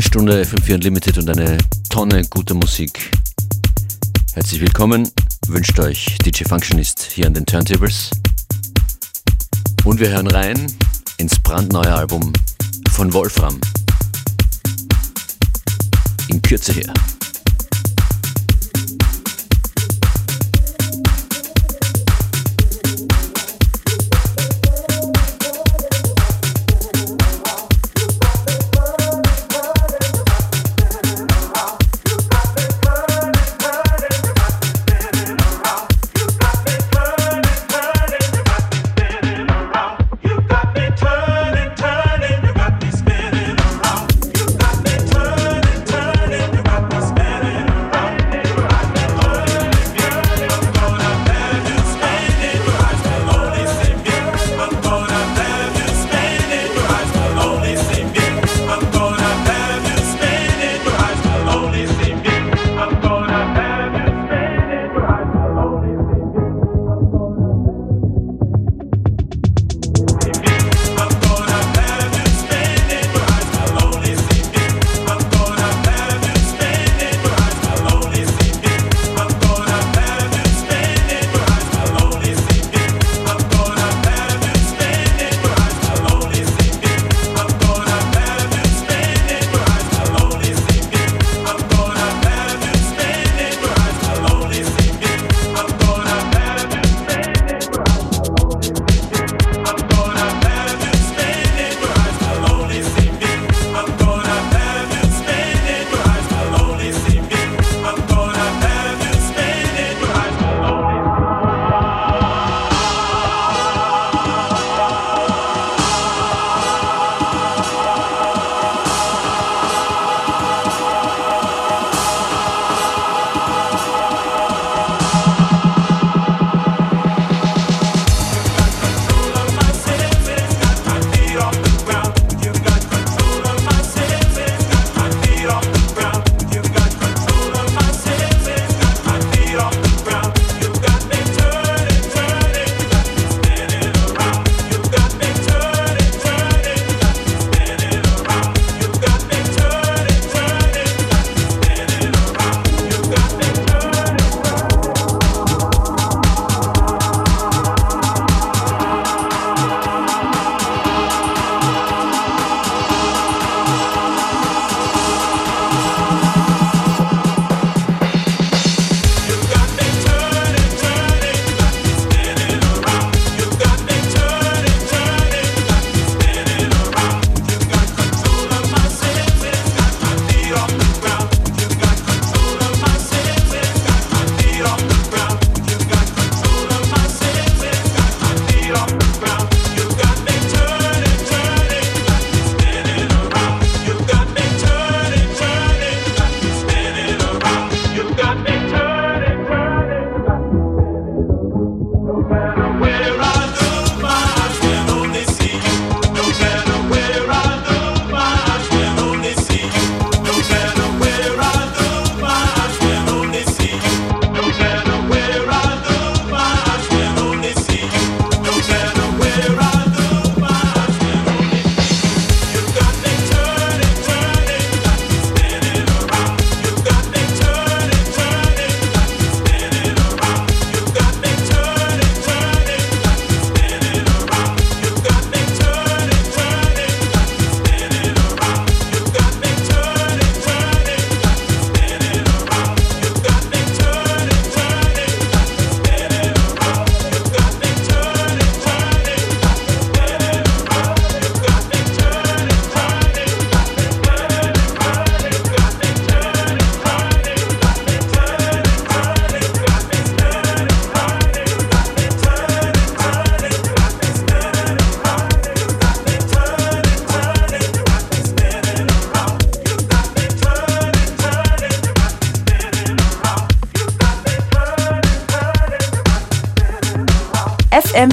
Eine Stunde FM4 Unlimited und eine Tonne guter Musik. Herzlich willkommen, wünscht euch DJ Functionist hier an den Turntables. Und wir hören rein ins brandneue Album von Wolfram. In Kürze her.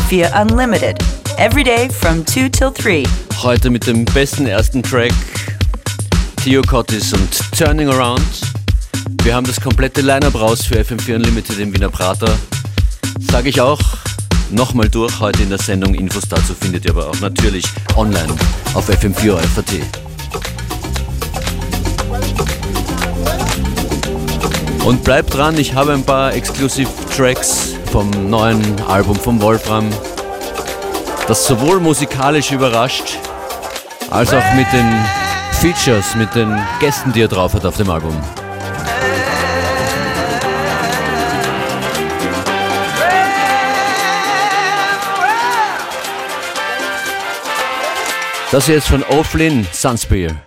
via Unlimited. Every day from 2 till 3. Heute mit dem besten ersten Track Theo Cottis und Turning Around. Wir haben das komplette Line-Up raus für FM4 Unlimited im Wiener Prater. Sage ich auch nochmal durch heute in der Sendung. Infos dazu findet ihr aber auch natürlich online auf FM4 Und bleibt dran, ich habe ein paar Exclusive Tracks vom neuen Album von Wolfram, das sowohl musikalisch überrascht, als auch mit den Features, mit den Gästen, die er drauf hat auf dem Album. Das hier jetzt von O'Flynn Sunspear.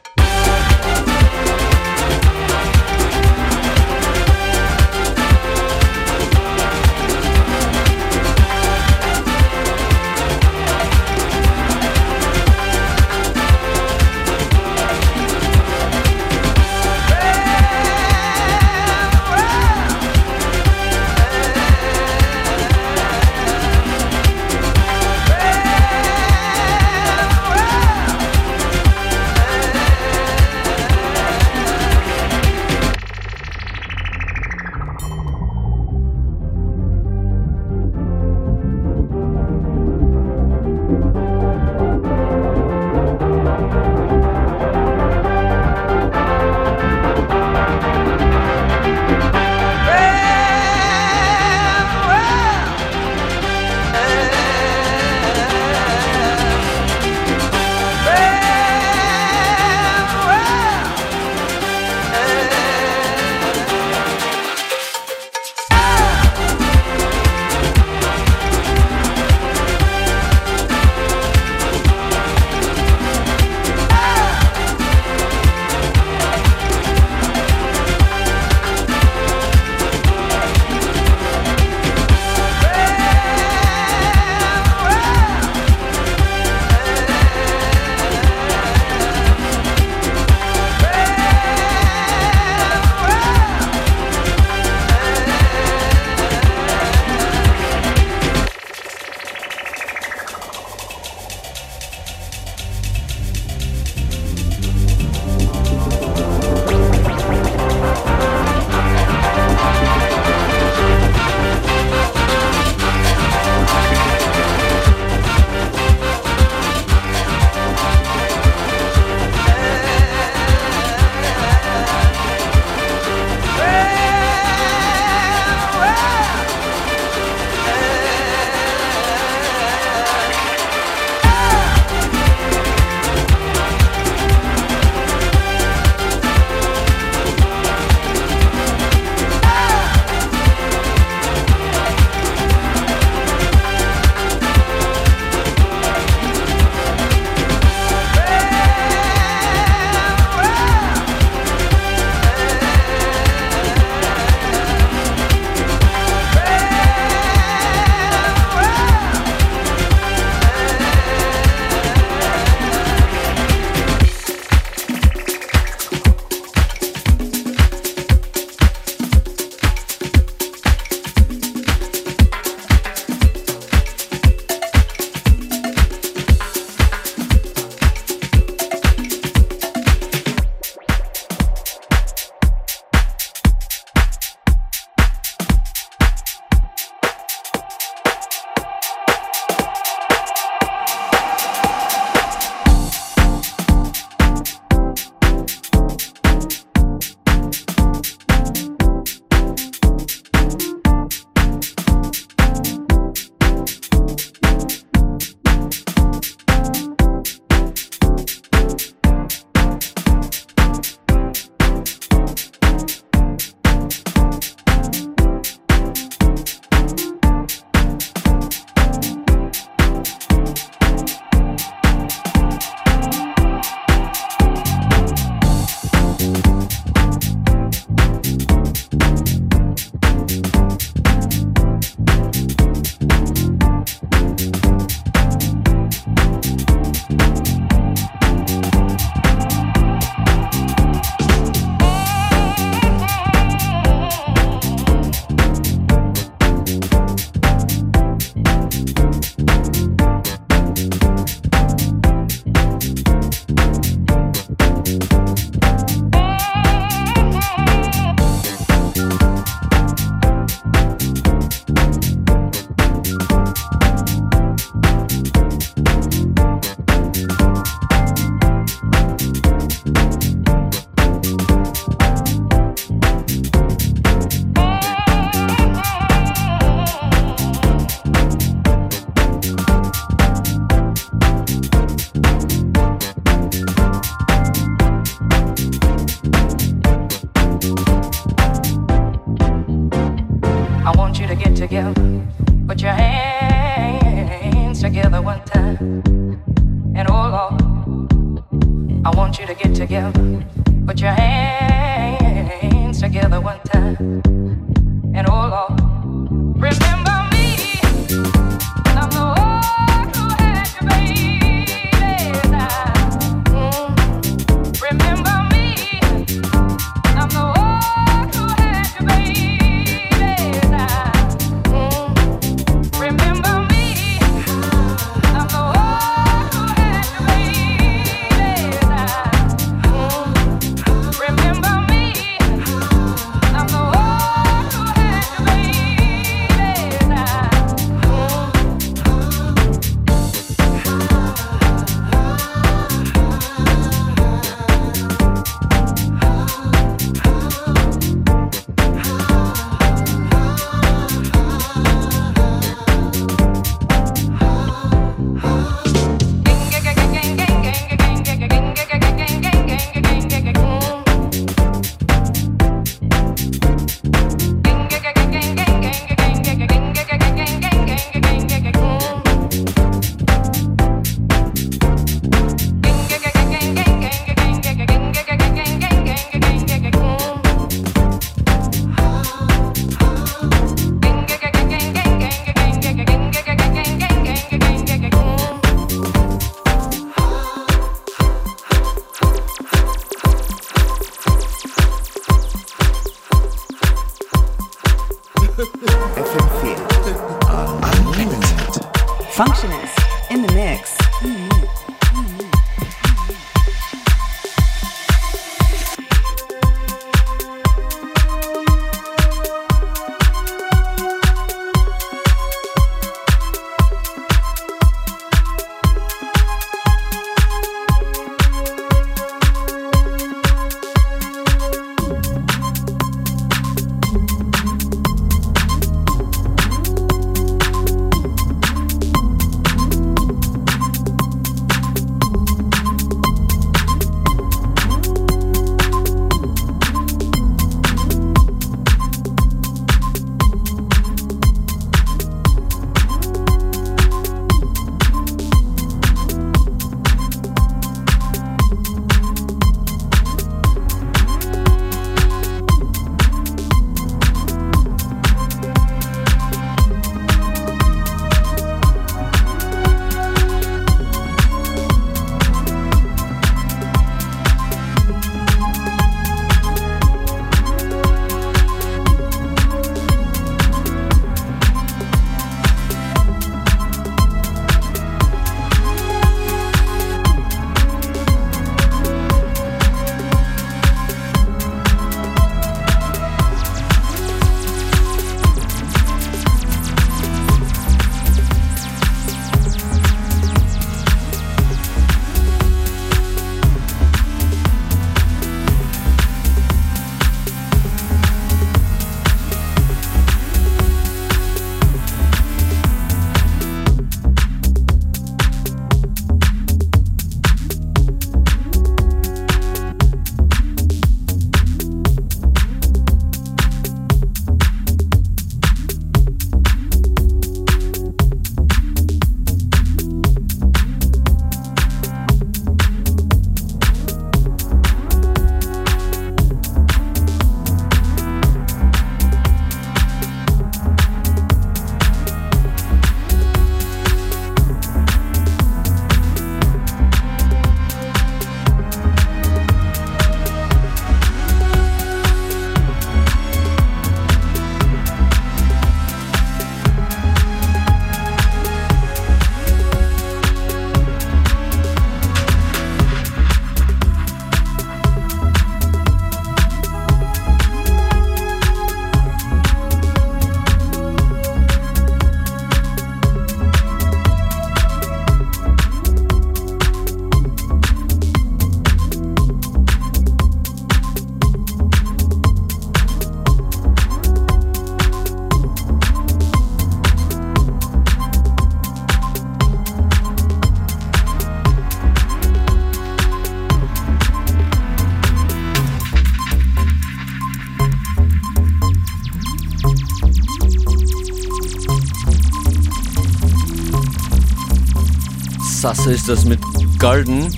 Sasse ist das mit Golden.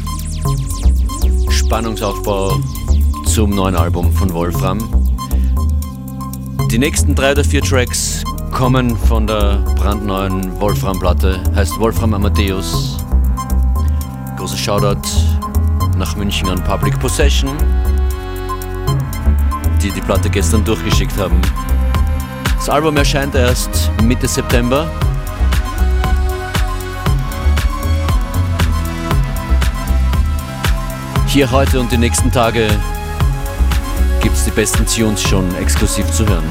Spannungsaufbau zum neuen Album von Wolfram. Die nächsten drei oder vier Tracks kommen von der brandneuen Wolfram-Platte, heißt Wolfram Amadeus. Großer Shoutout nach München an Public Possession, die die Platte gestern durchgeschickt haben. Das Album erscheint erst Mitte September. Hier heute und die nächsten Tage gibt es die besten Tunes schon exklusiv zu hören.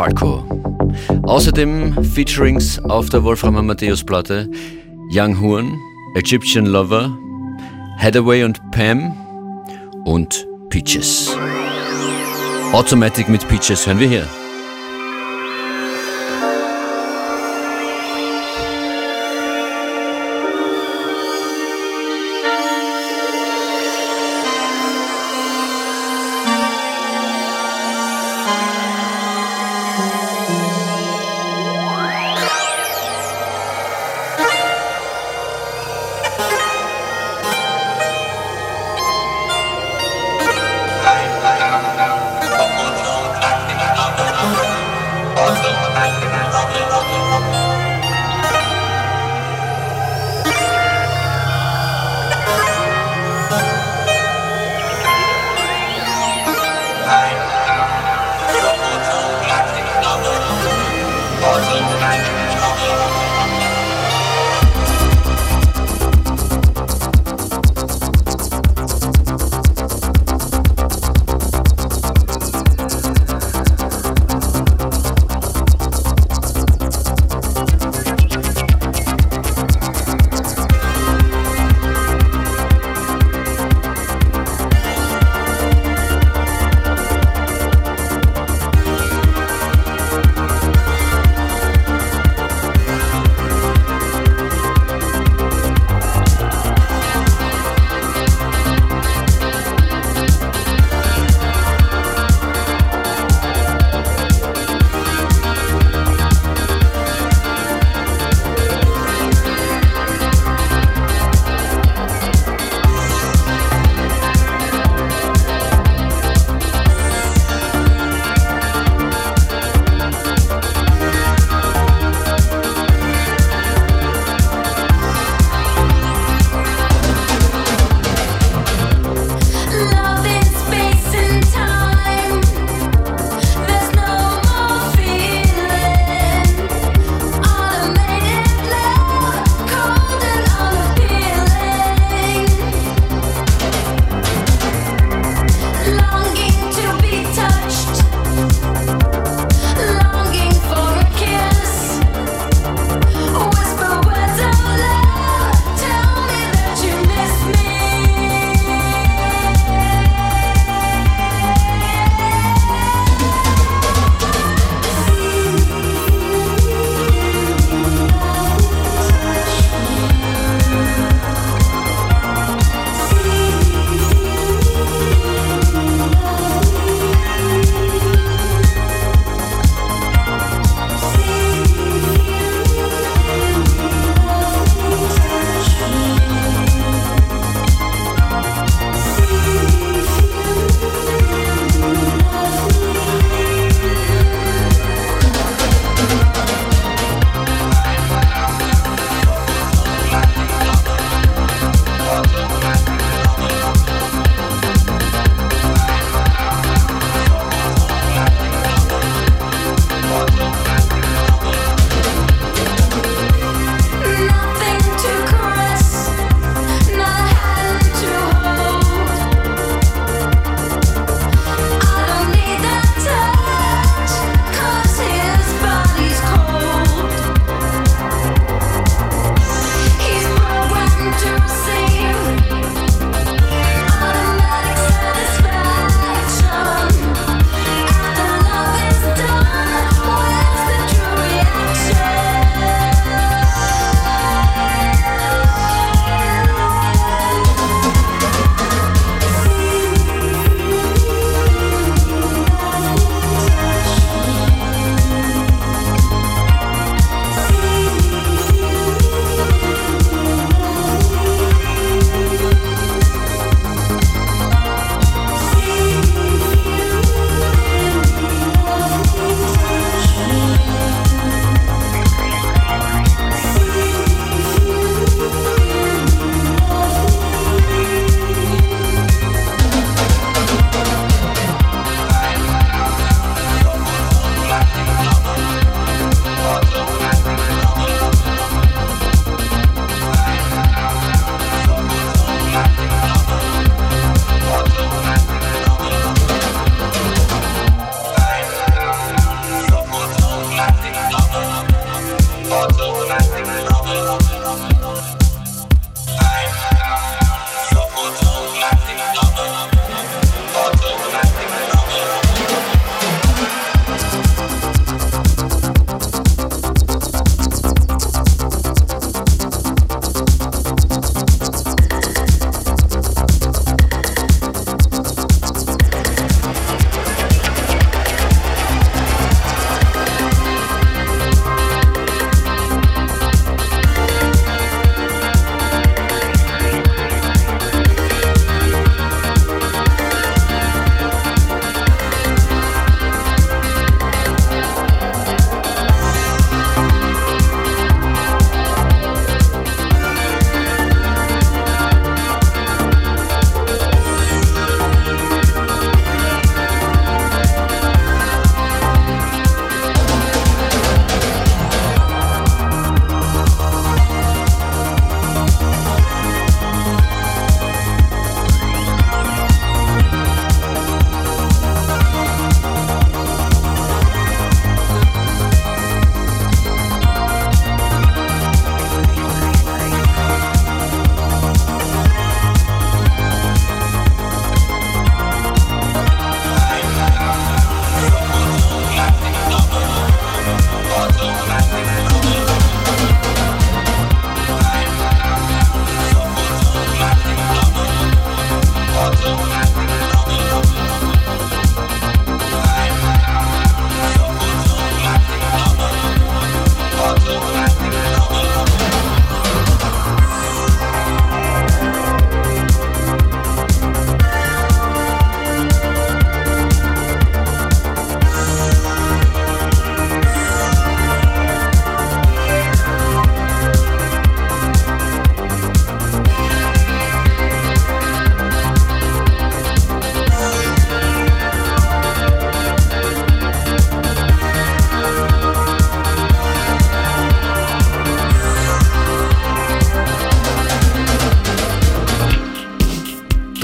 Falco. Außerdem Featurings auf der Wolfram Amadeus Platte Young Horn, Egyptian Lover, Hathaway und Pam und Peaches. Automatic mit Peaches hören wir hier.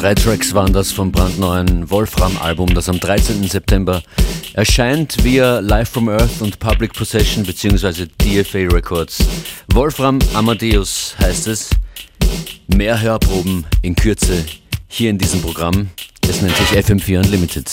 Drei Tracks waren das vom brandneuen Wolfram-Album, das am 13. September erscheint via Live from Earth und Public Possession bzw. DFA Records. Wolfram Amadeus heißt es. Mehr Hörproben in Kürze hier in diesem Programm. Es nennt sich FM4 Unlimited.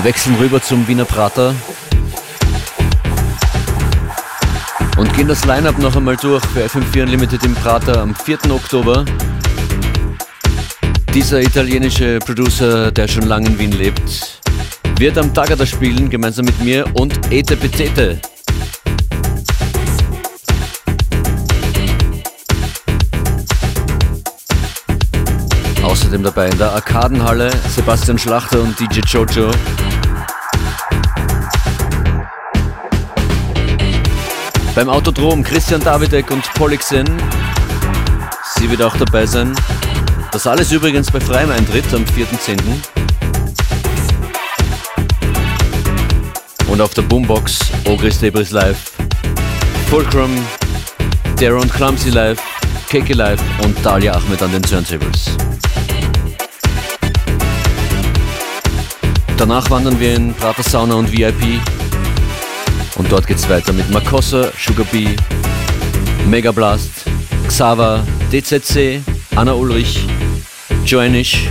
Wir wechseln rüber zum Wiener Prater und gehen das Line-Up noch einmal durch für FM4 Unlimited im Prater am 4. Oktober. Dieser italienische Producer, der schon lange in Wien lebt, wird am Tagada spielen, gemeinsam mit mir und Ete Petete. Außerdem dabei in der Arkadenhalle, Sebastian Schlachter und DJ Jojo. Beim Autodrom Christian Davidek und Polixen. Sie wird auch dabei sein. Das alles übrigens bei freiem Eintritt am 4.10. Und auf der Boombox Ogris Debris Live, Fulcrum, Darren Clumsy Live, Keke Live und Dalia Ahmed an den Turntables. Danach wandern wir in Prater Sauna und VIP und dort geht's weiter mit Makossa, Sugar Bee, Mega Blast, Xava, DZC, Anna Ulrich, Joannish,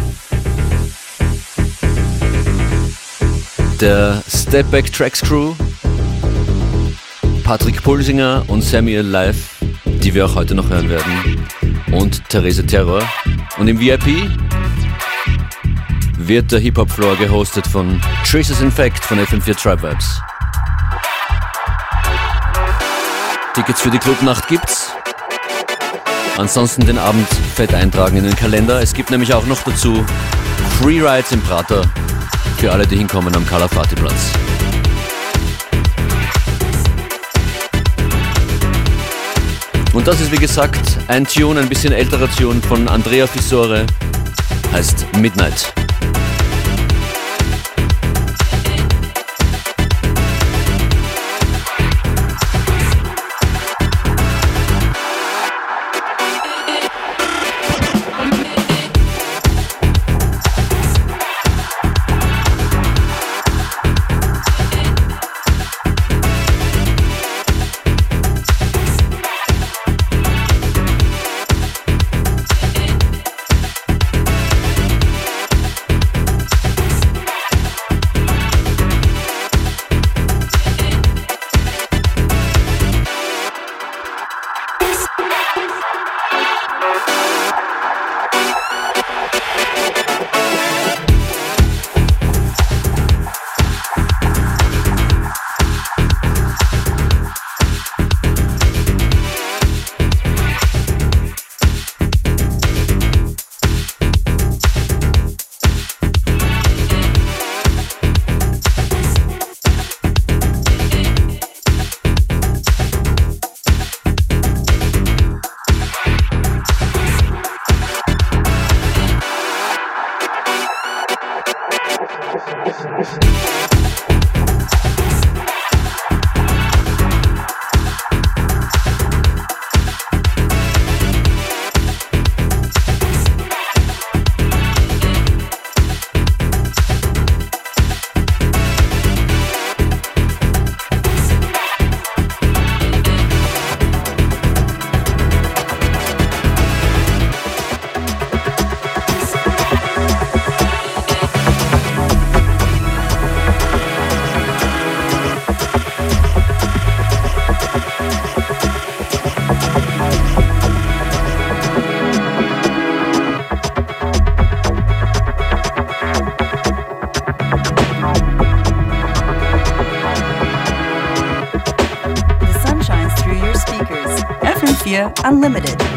der Stepback Tracks Crew, Patrick Pulsinger und Samuel Live, die wir auch heute noch hören werden, und Therese Terror. Und im VIP wird der Hip-Hop-Floor gehostet von Traces Infect von FM4 Tribe Vibes. Tickets für die Clubnacht gibt's. Ansonsten den Abend fett eintragen in den Kalender. Es gibt nämlich auch noch dazu Free Rides im Prater für alle, die hinkommen am Kalafati-Platz. Und das ist wie gesagt ein Tune, ein bisschen älterer Tune von Andrea Fissore, heißt Midnight. Unlimited.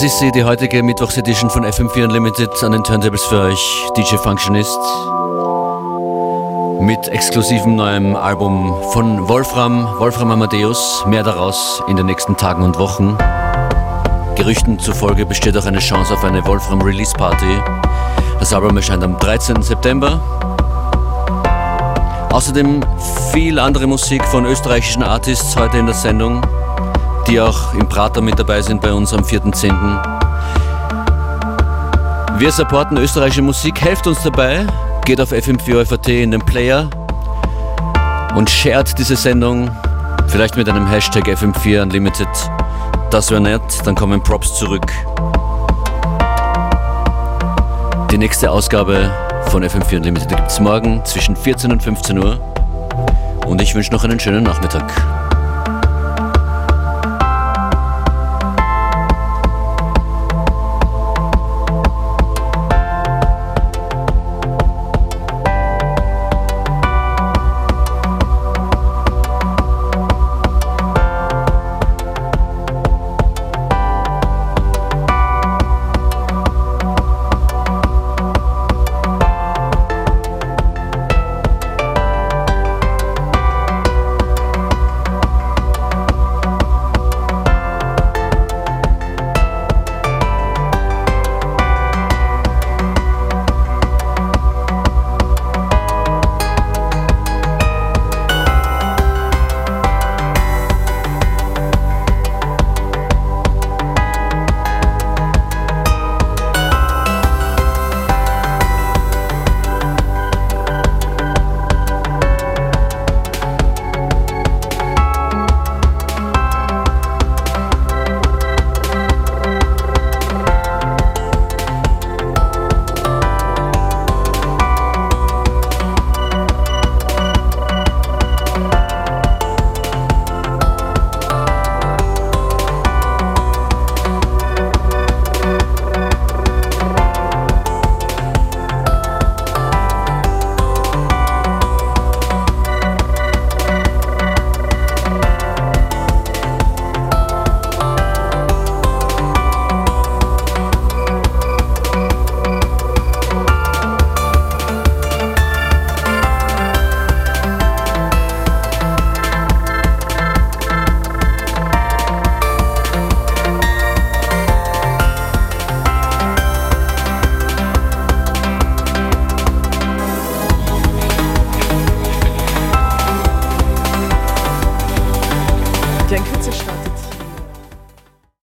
Das ist sie, die heutige Mittwochsedition von FM4 Unlimited an den Turntables für euch, DJ Functionist. Mit exklusivem neuem Album von Wolfram, Wolfram Amadeus. Mehr daraus in den nächsten Tagen und Wochen. Gerüchten zufolge besteht auch eine Chance auf eine Wolfram Release Party. Das Album erscheint am 13. September. Außerdem viel andere Musik von österreichischen Artists heute in der Sendung die auch im Prater mit dabei sind bei uns am 4.10. Wir supporten österreichische Musik, helft uns dabei, geht auf FM4FAT in den Player und shared diese Sendung, vielleicht mit einem Hashtag FM4 Unlimited. Das wäre nett, dann kommen Props zurück. Die nächste Ausgabe von FM4 Unlimited gibt es morgen zwischen 14 und 15 Uhr. Und ich wünsche noch einen schönen Nachmittag.